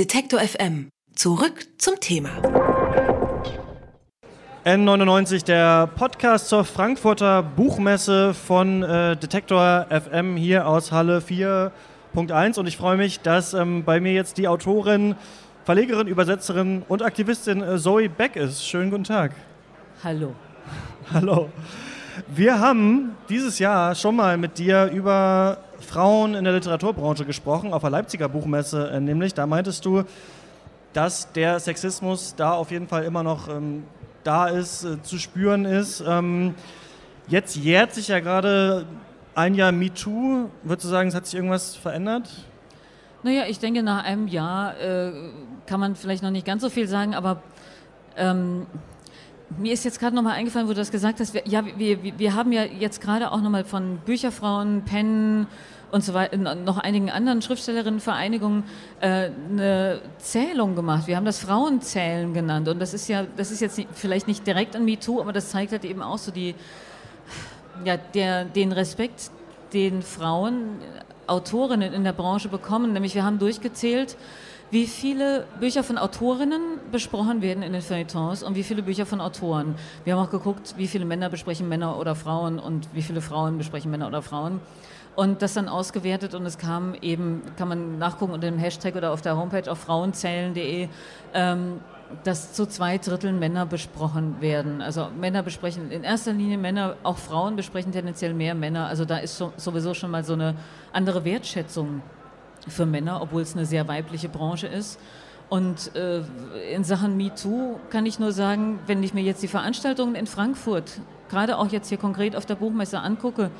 Detektor FM. Zurück zum Thema. N99, der Podcast zur Frankfurter Buchmesse von äh, Detektor FM hier aus Halle 4.1. Und ich freue mich, dass ähm, bei mir jetzt die Autorin, Verlegerin, Übersetzerin und Aktivistin äh, Zoe Beck ist. Schönen guten Tag. Hallo. Hallo. Wir haben dieses Jahr schon mal mit dir über Frauen in der Literaturbranche gesprochen, auf der Leipziger Buchmesse äh, nämlich. Da meintest du, dass der Sexismus da auf jeden Fall immer noch ähm, da ist, äh, zu spüren ist. Ähm, jetzt jährt sich ja gerade ein Jahr MeToo. Würdest du sagen, es hat sich irgendwas verändert? Naja, ich denke, nach einem Jahr äh, kann man vielleicht noch nicht ganz so viel sagen, aber ähm, mir ist jetzt gerade nochmal eingefallen, wo du das gesagt hast. Wir, ja, wir, wir haben ja jetzt gerade auch nochmal von Bücherfrauen, Pennen und so weiter, noch einigen anderen Schriftstellerinnenvereinigungen äh, eine Zählung gemacht. Wir haben das Frauenzählen genannt. Und das ist ja, das ist jetzt nicht, vielleicht nicht direkt an MeToo, aber das zeigt halt eben auch so die, ja, der, den Respekt, den Frauen, Autorinnen in der Branche bekommen. Nämlich wir haben durchgezählt, wie viele Bücher von Autorinnen besprochen werden in den Feuilletons und wie viele Bücher von Autoren. Wir haben auch geguckt, wie viele Männer besprechen Männer oder Frauen und wie viele Frauen besprechen Männer oder Frauen. Und das dann ausgewertet und es kam eben, kann man nachgucken unter dem Hashtag oder auf der Homepage auf frauenzählen.de, ähm, dass zu zwei Dritteln Männer besprochen werden. Also Männer besprechen in erster Linie Männer, auch Frauen besprechen tendenziell mehr Männer. Also da ist so, sowieso schon mal so eine andere Wertschätzung für Männer, obwohl es eine sehr weibliche Branche ist. Und äh, in Sachen MeToo kann ich nur sagen, wenn ich mir jetzt die Veranstaltungen in Frankfurt, gerade auch jetzt hier konkret auf der Buchmesse angucke,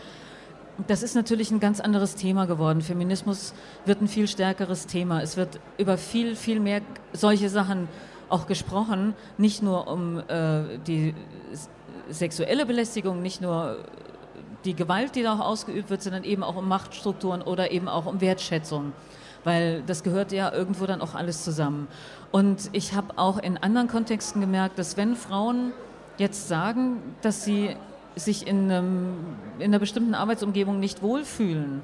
das ist natürlich ein ganz anderes Thema geworden. Feminismus wird ein viel stärkeres Thema. Es wird über viel, viel mehr solche Sachen auch gesprochen, nicht nur um äh, die sexuelle Belästigung, nicht nur die Gewalt, die da auch ausgeübt wird, sondern eben auch um Machtstrukturen oder eben auch um Wertschätzung. Weil das gehört ja irgendwo dann auch alles zusammen. Und ich habe auch in anderen Kontexten gemerkt, dass wenn Frauen jetzt sagen, dass sie sich in, einem, in einer bestimmten Arbeitsumgebung nicht wohlfühlen,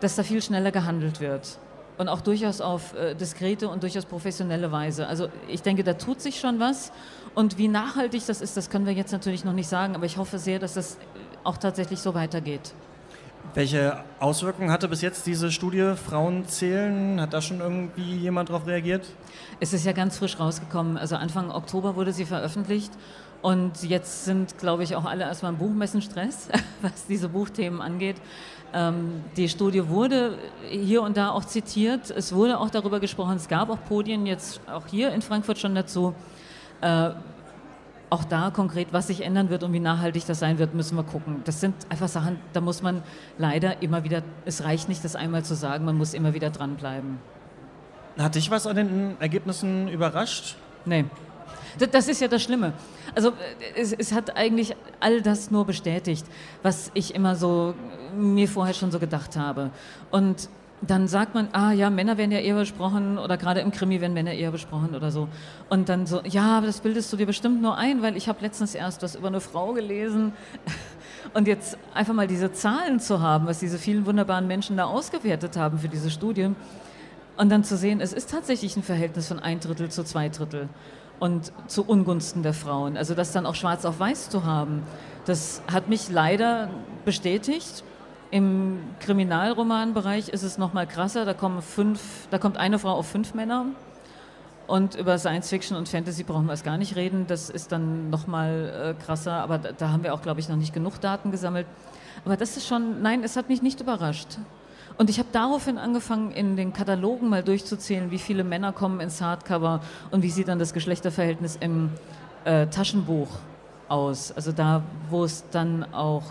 dass da viel schneller gehandelt wird. Und auch durchaus auf äh, diskrete und durchaus professionelle Weise. Also ich denke, da tut sich schon was. Und wie nachhaltig das ist, das können wir jetzt natürlich noch nicht sagen, aber ich hoffe sehr, dass das auch tatsächlich so weitergeht. Welche Auswirkungen hatte bis jetzt diese Studie Frauen zählen? Hat da schon irgendwie jemand darauf reagiert? Es ist ja ganz frisch rausgekommen. Also Anfang Oktober wurde sie veröffentlicht. Und jetzt sind, glaube ich, auch alle erstmal im Buchmessenstress, was diese Buchthemen angeht. Ähm, die Studie wurde hier und da auch zitiert. Es wurde auch darüber gesprochen. Es gab auch Podien jetzt auch hier in Frankfurt schon dazu. Äh, auch da konkret, was sich ändern wird und wie nachhaltig das sein wird, müssen wir gucken. Das sind einfach Sachen, da muss man leider immer wieder, es reicht nicht, das einmal zu sagen, man muss immer wieder dranbleiben. Hat dich was an den Ergebnissen überrascht? Nee. Das ist ja das Schlimme. Also es, es, hat eigentlich all das nur bestätigt, was ich immer so mir vorher schon so gedacht habe. Und dann sagt man, ah ja, Männer werden ja eher besprochen oder gerade im Krimi werden Männer eher besprochen oder so. Und dann so, ja, das bildest du dir bestimmt nur ein, weil ich habe letztens erst was über eine Frau gelesen. Und jetzt einfach mal diese Zahlen zu haben, was diese vielen wunderbaren Menschen da ausgewertet haben für diese Studie. Und dann zu sehen, es ist tatsächlich ein Verhältnis von ein Drittel zu zwei Drittel und zu Ungunsten der Frauen. Also das dann auch schwarz auf weiß zu haben, das hat mich leider bestätigt im Kriminalromanbereich ist es noch mal krasser. Da, kommen fünf, da kommt eine Frau auf fünf Männer. Und über Science Fiction und Fantasy brauchen wir es gar nicht reden. Das ist dann noch mal äh, krasser. Aber da, da, haben wir auch, glaube ich, noch nicht genug Daten gesammelt. Aber das ist schon, nein, es hat mich nicht überrascht. Und ich habe daraufhin angefangen, in den Katalogen mal durchzuzählen, wie viele Männer kommen ins Hardcover und wie sieht dann das Geschlechterverhältnis im äh, Taschenbuch aus. Also da, wo es dann auch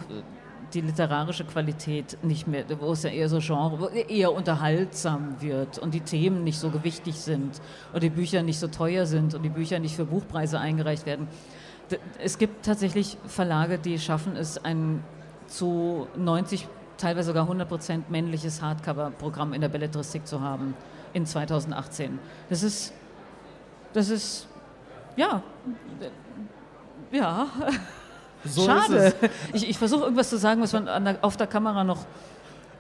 die literarische Qualität nicht mehr, wo es ja eher so Genre, eher unterhaltsam wird und die Themen nicht so gewichtig sind und die Bücher nicht so teuer sind und die Bücher nicht für Buchpreise eingereicht werden. Es gibt tatsächlich Verlage, die schaffen es, ein zu 90, teilweise sogar 100 Prozent männliches Hardcover-Programm in der Belletristik zu haben in 2018. Das ist, das ist, ja, ja. So Schade. Ich, ich versuche irgendwas zu sagen, was man der, auf der Kamera noch.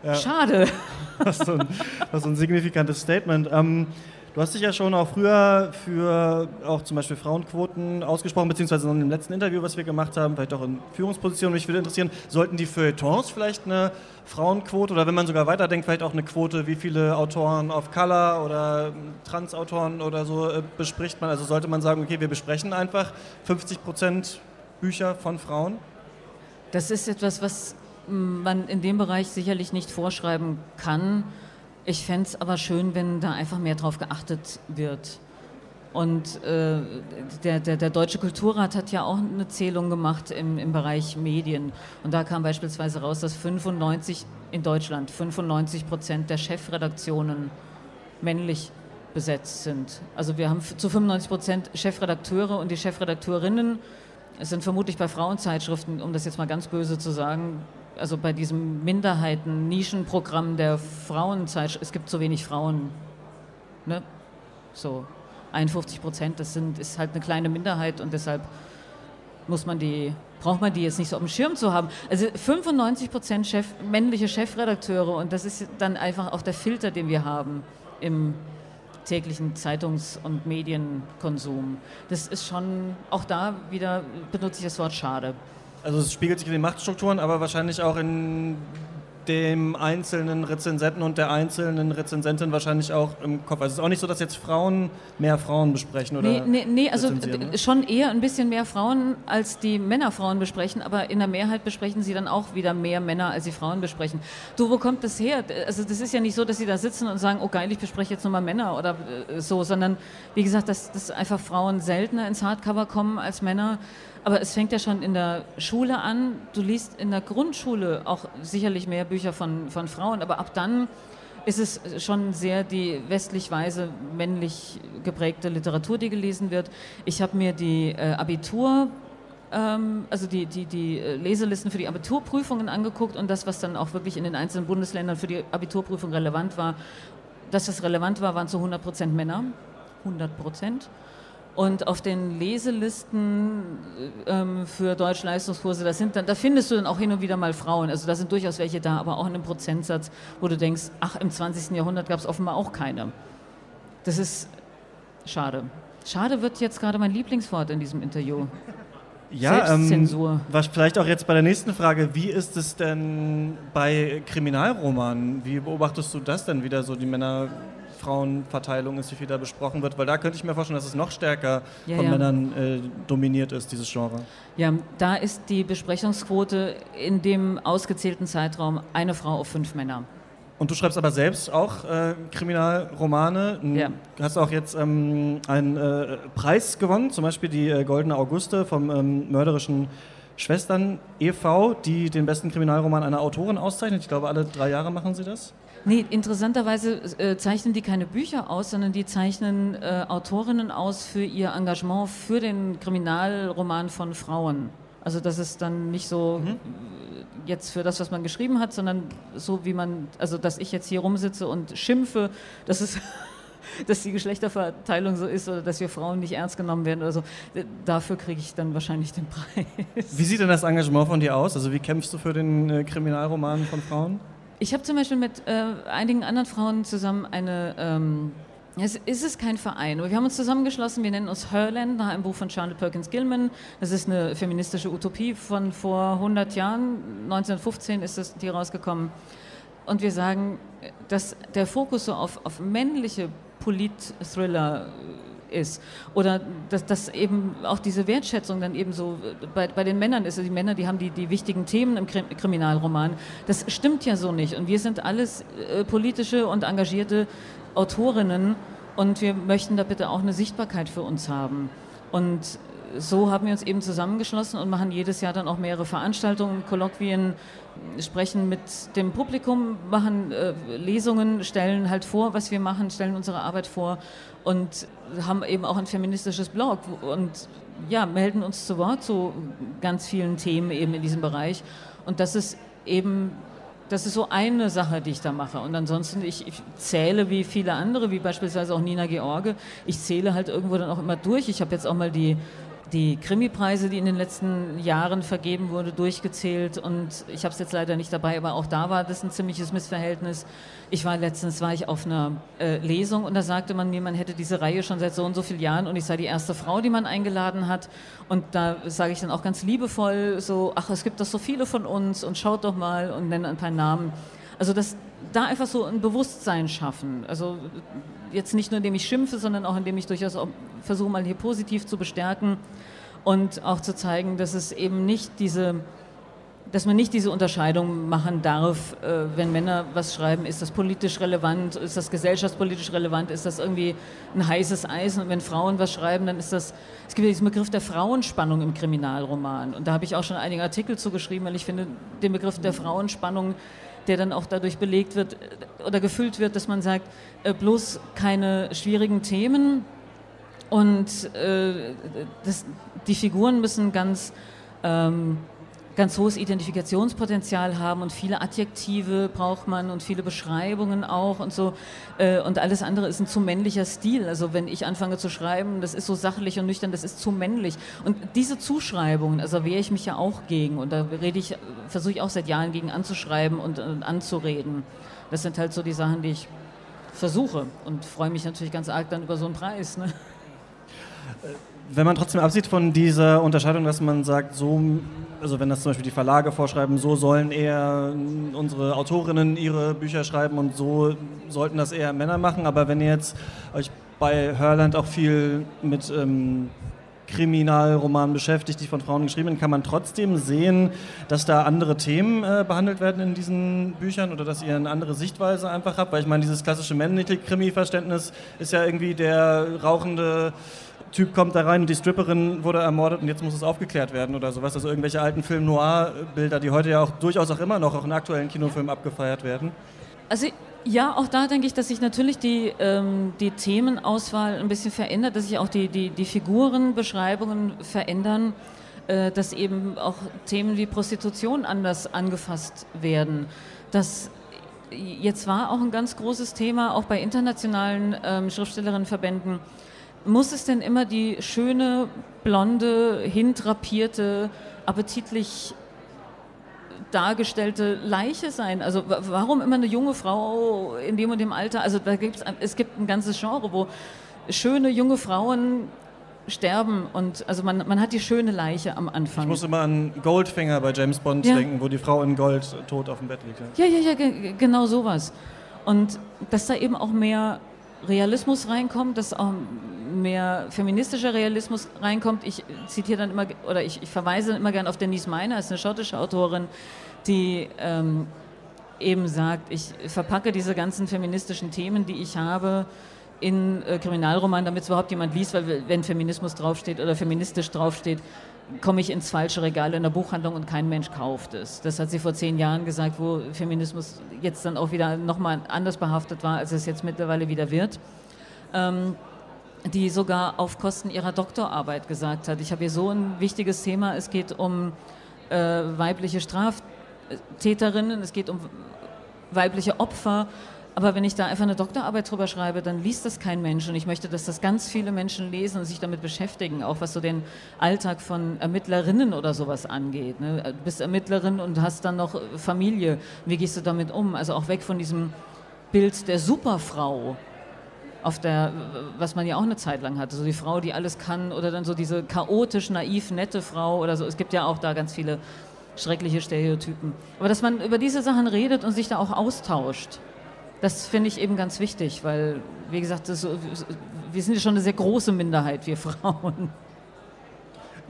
Ja. Schade. Das ist, so ein, das ist ein signifikantes Statement. Ähm, Du hast dich ja schon auch früher für auch zum Beispiel Frauenquoten ausgesprochen, beziehungsweise in dem letzten Interview, was wir gemacht haben, vielleicht auch in Führungspositionen. Mich würde interessieren, sollten die Feuilletons vielleicht eine Frauenquote oder wenn man sogar weiterdenkt, vielleicht auch eine Quote, wie viele Autoren of Color oder Transautoren oder so äh, bespricht man? Also sollte man sagen, okay, wir besprechen einfach 50 Prozent Bücher von Frauen? Das ist etwas, was man in dem Bereich sicherlich nicht vorschreiben kann. Ich fände es aber schön, wenn da einfach mehr drauf geachtet wird. Und äh, der, der, der, Deutsche Kulturrat hat ja auch eine Zählung gemacht im, im Bereich Medien. Und da kam beispielsweise raus, dass 95 in Deutschland 95 Prozent der Chefredaktionen männlich besetzt sind. Also wir haben zu 95 Prozent Chefredakteure und die Chefredakteurinnen sind vermutlich bei Frauenzeitschriften, um das jetzt mal ganz böse zu sagen, also bei diesem Minderheiten-Nischenprogramm der Frauenzeitschrift, es gibt zu wenig Frauen. Ne? So 51 Prozent, das sind, ist halt eine kleine Minderheit und deshalb muss man die, braucht man die jetzt nicht so auf dem Schirm zu haben. Also 95 Prozent Chef, männliche Chefredakteure und das ist dann einfach auch der Filter, den wir haben im täglichen Zeitungs- und Medienkonsum. Das ist schon, auch da wieder benutze ich das Wort schade. Also es spiegelt sich in den Machtstrukturen, aber wahrscheinlich auch in dem einzelnen Rezensenten und der einzelnen Rezensentin wahrscheinlich auch im Kopf. Also es ist auch nicht so, dass jetzt Frauen mehr Frauen besprechen oder. Nee, nee, nee also ne? schon eher ein bisschen mehr Frauen, als die Männer Frauen besprechen, aber in der Mehrheit besprechen sie dann auch wieder mehr Männer, als sie Frauen besprechen. Du, wo kommt das her? Also das ist ja nicht so, dass sie da sitzen und sagen, oh geil, ich bespreche jetzt nochmal Männer oder äh, so, sondern wie gesagt, dass, dass einfach Frauen seltener ins Hardcover kommen als Männer. Aber es fängt ja schon in der Schule an. Du liest in der Grundschule auch sicherlich mehr Bücher von, von Frauen, aber ab dann ist es schon sehr die westlich-weise männlich geprägte Literatur, die gelesen wird. Ich habe mir die äh, Abitur, ähm, also die, die, die äh, Leselisten für die Abiturprüfungen angeguckt und das, was dann auch wirklich in den einzelnen Bundesländern für die Abiturprüfung relevant war. Dass das relevant war, waren zu 100 Prozent Männer. 100 Prozent. Und auf den Leselisten ähm, für Deutschleistungskurse, das sind dann, da findest du dann auch hin und wieder mal Frauen. Also da sind durchaus welche da, aber auch in einem Prozentsatz, wo du denkst, ach, im 20. Jahrhundert gab es offenbar auch keine. Das ist schade. Schade wird jetzt gerade mein Lieblingswort in diesem Interview. Ja, ähm, was vielleicht auch jetzt bei der nächsten Frage, wie ist es denn bei Kriminalromanen? Wie beobachtest du das denn wieder so, die Männer Frauenverteilung ist, wie viel da besprochen wird, weil da könnte ich mir vorstellen, dass es noch stärker ja, von ja. Männern äh, dominiert ist, dieses Genre. Ja, da ist die Besprechungsquote in dem ausgezählten Zeitraum eine Frau auf fünf Männer. Und du schreibst aber selbst auch äh, Kriminalromane. Ja. Du hast auch jetzt ähm, einen äh, Preis gewonnen, zum Beispiel die äh, Goldene Auguste vom ähm, mörderischen Schwestern e.V., die den besten Kriminalroman einer Autorin auszeichnet. Ich glaube, alle drei Jahre machen sie das. Nee, interessanterweise äh, zeichnen die keine Bücher aus, sondern die zeichnen äh, Autorinnen aus für ihr Engagement für den Kriminalroman von Frauen. Also das ist dann nicht so mhm. jetzt für das, was man geschrieben hat, sondern so wie man, also dass ich jetzt hier rumsitze und schimpfe, dass es dass die Geschlechterverteilung so ist oder dass wir Frauen nicht ernst genommen werden oder so. Dafür kriege ich dann wahrscheinlich den Preis. Wie sieht denn das Engagement von dir aus? Also wie kämpfst du für den äh, Kriminalroman von Frauen? Ich habe zum Beispiel mit äh, einigen anderen Frauen zusammen eine, ähm, es ist kein Verein, wir haben uns zusammengeschlossen, wir nennen uns Herland, nach einem Buch von Charlotte Perkins Gilman. Das ist eine feministische Utopie von vor 100 Jahren, 1915 ist das, die rausgekommen. Und wir sagen, dass der Fokus so auf, auf männliche Polit-Thriller ist. Oder dass, dass eben auch diese Wertschätzung dann eben so bei, bei den Männern ist. Also die Männer, die haben die, die wichtigen Themen im Kriminalroman. Das stimmt ja so nicht. Und wir sind alles äh, politische und engagierte Autorinnen und wir möchten da bitte auch eine Sichtbarkeit für uns haben. Und so haben wir uns eben zusammengeschlossen und machen jedes Jahr dann auch mehrere Veranstaltungen, Kolloquien, sprechen mit dem Publikum, machen äh, Lesungen, stellen halt vor, was wir machen, stellen unsere Arbeit vor und haben eben auch ein feministisches Blog und ja, melden uns zu Wort zu ganz vielen Themen eben in diesem Bereich. Und das ist eben, das ist so eine Sache, die ich da mache. Und ansonsten, ich, ich zähle wie viele andere, wie beispielsweise auch Nina George, ich zähle halt irgendwo dann auch immer durch. Ich habe jetzt auch mal die die Krimipreise, die in den letzten Jahren vergeben wurde, durchgezählt und ich habe es jetzt leider nicht dabei, aber auch da war das ein ziemliches Missverhältnis. Ich war letztens war ich auf einer äh, Lesung und da sagte man mir, man hätte diese Reihe schon seit so und so vielen Jahren und ich sei die erste Frau, die man eingeladen hat und da sage ich dann auch ganz liebevoll so, ach es gibt doch so viele von uns und schaut doch mal und nenne ein paar Namen. Also das da einfach so ein Bewusstsein schaffen. Also jetzt nicht nur indem ich schimpfe, sondern auch indem ich durchaus versuche mal hier positiv zu bestärken und auch zu zeigen, dass es eben nicht diese, dass man nicht diese Unterscheidung machen darf, äh, wenn Männer was schreiben, ist das politisch relevant, ist das gesellschaftspolitisch relevant, ist das irgendwie ein heißes Eisen und wenn Frauen was schreiben, dann ist das, es gibt diesen Begriff der Frauenspannung im Kriminalroman und da habe ich auch schon einige Artikel zugeschrieben, weil ich finde, den Begriff der Frauenspannung der dann auch dadurch belegt wird äh, oder gefüllt wird, dass man sagt, äh, bloß keine schwierigen Themen. Und äh, das, die Figuren müssen ganz ähm, ganz hohes Identifikationspotenzial haben und viele Adjektive braucht man und viele Beschreibungen auch und so. Äh, und alles andere ist ein zu männlicher Stil. Also wenn ich anfange zu schreiben, das ist so sachlich und nüchtern, das ist zu männlich. Und diese Zuschreibungen, also wehre ich mich ja auch gegen. Und da rede ich, versuche ich auch seit Jahren gegen anzuschreiben und, und anzureden. Das sind halt so die Sachen, die ich versuche und freue mich natürlich ganz arg dann über so einen Preis. Ne? Wenn man trotzdem absieht von dieser Unterscheidung, dass man sagt, so, also wenn das zum Beispiel die Verlage vorschreiben, so sollen eher unsere Autorinnen ihre Bücher schreiben und so sollten das eher Männer machen, aber wenn ihr jetzt euch bei Hörland auch viel mit ähm, Kriminalromanen beschäftigt, die von Frauen geschrieben werden, kann man trotzdem sehen, dass da andere Themen äh, behandelt werden in diesen Büchern oder dass ihr eine andere Sichtweise einfach habt, weil ich meine, dieses klassische männliche Krimi-Verständnis ist ja irgendwie der rauchende Typ kommt da rein und die Stripperin wurde ermordet und jetzt muss es aufgeklärt werden oder sowas. Also irgendwelche alten Film-Noir-Bilder, die heute ja auch durchaus auch immer noch auch in aktuellen Kinofilmen abgefeiert werden. Also ja, auch da denke ich, dass sich natürlich die, ähm, die Themenauswahl ein bisschen verändert, dass sich auch die, die, die Figurenbeschreibungen verändern, äh, dass eben auch Themen wie Prostitution anders angefasst werden. Das jetzt war auch ein ganz großes Thema, auch bei internationalen ähm, Schriftstellerinnenverbänden, muss es denn immer die schöne, blonde, hintrapierte, appetitlich dargestellte Leiche sein? Also warum immer eine junge Frau in dem und dem Alter? Also da gibt's, es gibt ein ganzes Genre, wo schöne junge Frauen sterben und also man, man hat die schöne Leiche am Anfang. Ich muss immer an Goldfinger bei James Bond ja. denken, wo die Frau in Gold tot auf dem Bett liegt. Ja, ja, ja, ja genau sowas. Und dass da eben auch mehr Realismus reinkommt, dass auch mehr feministischer Realismus reinkommt. Ich zitiere dann immer, oder ich, ich verweise immer gerne auf Denise Meiner, ist eine schottische Autorin, die ähm, eben sagt, ich verpacke diese ganzen feministischen Themen, die ich habe, in äh, Kriminalroman, damit es überhaupt jemand liest, weil wenn Feminismus draufsteht oder feministisch draufsteht, komme ich ins falsche Regal in der Buchhandlung und kein Mensch kauft es. Das hat sie vor zehn Jahren gesagt, wo Feminismus jetzt dann auch wieder nochmal anders behaftet war, als es jetzt mittlerweile wieder wird. Ähm, die sogar auf Kosten ihrer Doktorarbeit gesagt hat, ich habe hier so ein wichtiges Thema, es geht um äh, weibliche Straftäterinnen, es geht um weibliche Opfer, aber wenn ich da einfach eine Doktorarbeit drüber schreibe, dann liest das kein Mensch und ich möchte, dass das ganz viele Menschen lesen und sich damit beschäftigen, auch was so den Alltag von Ermittlerinnen oder sowas angeht. Ne? Du bist Ermittlerin und hast dann noch Familie, wie gehst du damit um? Also auch weg von diesem Bild der Superfrau, auf der, was man ja auch eine Zeit lang hatte, so die Frau, die alles kann oder dann so diese chaotisch, naiv, nette Frau oder so. Es gibt ja auch da ganz viele schreckliche Stereotypen. Aber dass man über diese Sachen redet und sich da auch austauscht, das finde ich eben ganz wichtig, weil, wie gesagt, das, wir sind ja schon eine sehr große Minderheit, wir Frauen.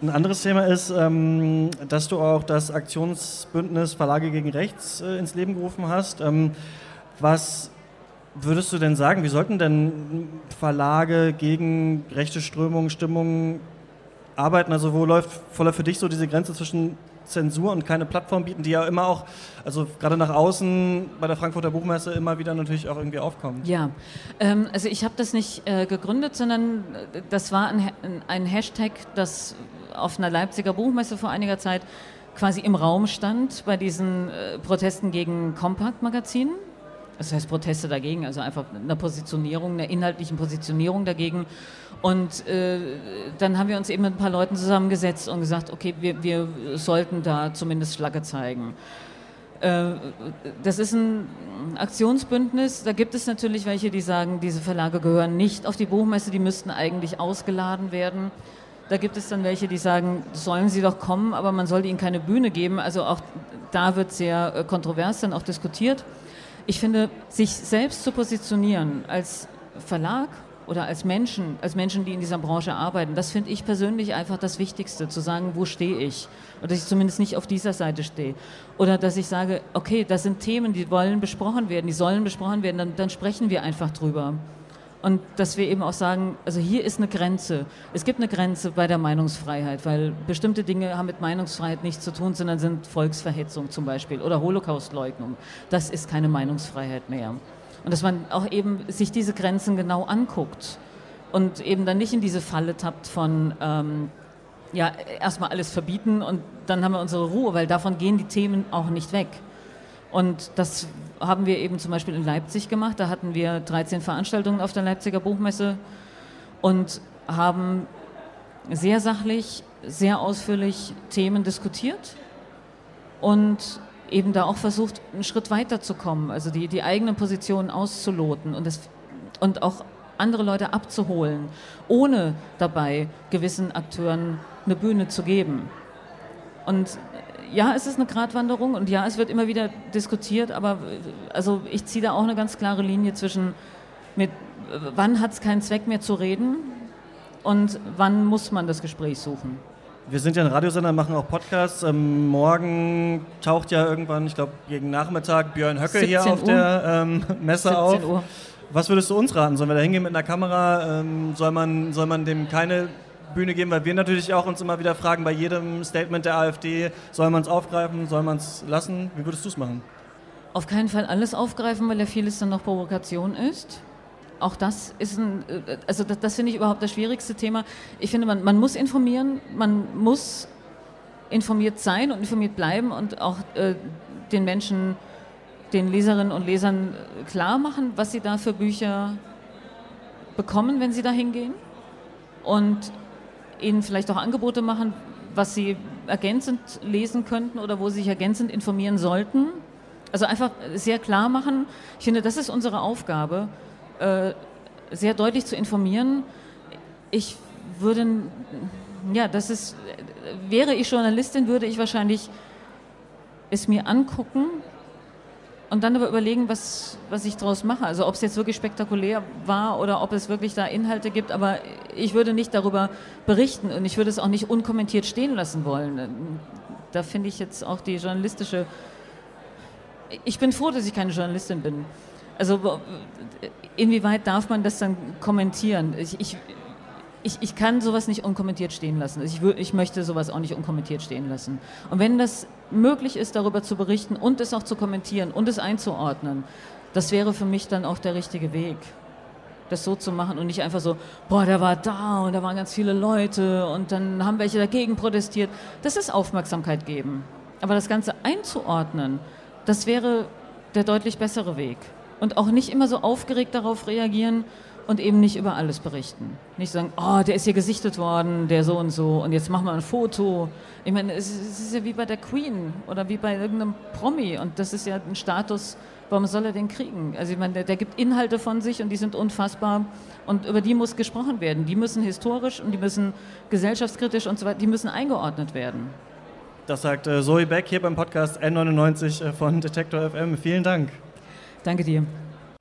Ein anderes Thema ist, ähm, dass du auch das Aktionsbündnis Verlage gegen Rechts äh, ins Leben gerufen hast. Ähm, was würdest du denn sagen, wie sollten denn Verlage gegen rechte Strömungen, Stimmungen arbeiten? Also wo läuft voller für dich so diese Grenze zwischen Zensur und keine Plattform bieten, die ja immer auch, also gerade nach außen bei der Frankfurter Buchmesse immer wieder natürlich auch irgendwie aufkommen. Ja, ähm, also ich habe das nicht äh, gegründet, sondern äh, das war ein, ein Hashtag, das auf einer Leipziger Buchmesse vor einiger Zeit quasi im Raum stand bei diesen äh, Protesten gegen Kompakt-Magazinen das heißt Proteste dagegen, also einfach eine Positionierung, eine inhaltliche Positionierung dagegen. Und äh, dann haben wir uns eben mit ein paar Leuten zusammengesetzt und gesagt, okay, wir, wir sollten da zumindest Flagge zeigen. Äh, das ist ein Aktionsbündnis. Da gibt es natürlich welche, die sagen, diese Verlage gehören nicht auf die Buchmesse, die müssten eigentlich ausgeladen werden. Da gibt es dann welche, die sagen, sollen sie doch kommen, aber man sollte ihnen keine Bühne geben. Also auch da wird sehr äh, kontrovers dann auch diskutiert. Ich finde, sich selbst zu positionieren als Verlag oder als Menschen, als Menschen, die in dieser Branche arbeiten, das finde ich persönlich einfach das Wichtigste, zu sagen, wo stehe ich? Oder dass ich zumindest nicht auf dieser Seite stehe. Oder dass ich sage, okay, das sind Themen, die wollen besprochen werden, die sollen besprochen werden, dann, dann sprechen wir einfach drüber. Und dass wir eben auch sagen, also hier ist eine Grenze. Es gibt eine Grenze bei der Meinungsfreiheit, weil bestimmte Dinge haben mit Meinungsfreiheit nichts zu tun, sondern sind Volksverhetzung zum Beispiel oder Holocaustleugnung. Das ist keine Meinungsfreiheit mehr. Und dass man auch eben sich diese Grenzen genau anguckt und eben dann nicht in diese Falle tappt von, ähm, ja, erstmal alles verbieten und dann haben wir unsere Ruhe, weil davon gehen die Themen auch nicht weg. Und das haben wir eben zum Beispiel in Leipzig gemacht. Da hatten wir 13 Veranstaltungen auf der Leipziger Buchmesse und haben sehr sachlich, sehr ausführlich Themen diskutiert und eben da auch versucht, einen Schritt weiter zu kommen, also die, die eigenen Positionen auszuloten und, das, und auch andere Leute abzuholen, ohne dabei gewissen Akteuren eine Bühne zu geben. Und ja, es ist eine Gratwanderung und ja, es wird immer wieder diskutiert, aber also ich ziehe da auch eine ganz klare Linie zwischen, mit, wann hat es keinen Zweck mehr zu reden und wann muss man das Gespräch suchen. Wir sind ja ein Radiosender, machen auch Podcasts. Ähm, morgen taucht ja irgendwann, ich glaube gegen Nachmittag, Björn Höcke hier auf Uhr. der ähm, Messe auf. Uhr. Was würdest du uns raten? Sollen wir da hingehen mit einer Kamera? Ähm, soll, man, soll man dem keine Bühne geben? Weil wir natürlich auch uns immer wieder fragen, bei jedem Statement der AfD, soll man es aufgreifen, soll man es lassen? Wie würdest du es machen? Auf keinen Fall alles aufgreifen, weil ja vieles dann noch Provokation ist auch das ist ein, äh, also das, das finde ich überhaupt das schwierigste Thema. Ich finde, man, man muss informieren, man muss informiert sein und informiert bleiben und auch äh, den Menschen, den Leserinnen und Lesern äh, klar machen, was sie da für Bücher bekommen, wenn sie da hingehen. Und ihnen vielleicht auch Angebote machen, was sie ergänzend lesen könnten oder wo sie sich ergänzend informieren sollten. Also einfach sehr klar machen. Ich finde, das ist unsere Aufgabe äh, sehr deutlich zu informieren. Ich würde, ja, das ist, wäre ich Journalistin, würde ich wahrscheinlich es mir angucken und dann aber überlegen, was, was ich daraus mache. Also ob es jetzt wirklich spektakulär war oder ob es wirklich da Inhalte gibt, aber ich würde nicht darüber berichten und ich würde es auch nicht unkommentiert stehen lassen wollen. Da finde ich jetzt auch die journalistische. Ich bin froh, dass ich keine Journalistin bin. Also inwieweit darf man das dann kommentieren? Ich, ich, ich, ich kann sowas nicht unkommentiert stehen lassen. Ich, ich möchte sowas auch nicht unkommentiert stehen lassen. Und wenn das möglich ist, darüber zu berichten und es auch zu kommentieren und es einzuordnen, das wäre für mich dann auch der richtige Weg das so zu machen und nicht einfach so, boah, der war da und da waren ganz viele Leute und dann haben welche dagegen protestiert. Das ist Aufmerksamkeit geben. Aber das Ganze einzuordnen, das wäre der deutlich bessere Weg und auch nicht immer so aufgeregt darauf reagieren und eben nicht über alles berichten. Nicht sagen, oh, der ist hier gesichtet worden, der so und so, und jetzt machen wir ein Foto. Ich meine, es ist ja wie bei der Queen oder wie bei irgendeinem Promi und das ist ja ein Status, warum soll er den kriegen? Also ich meine, der, der gibt Inhalte von sich und die sind unfassbar und über die muss gesprochen werden. Die müssen historisch und die müssen gesellschaftskritisch und so weiter, die müssen eingeordnet werden. Das sagt äh, Zoe Beck hier beim Podcast N99 äh, von Detektor FM. Vielen Dank. Danke dir.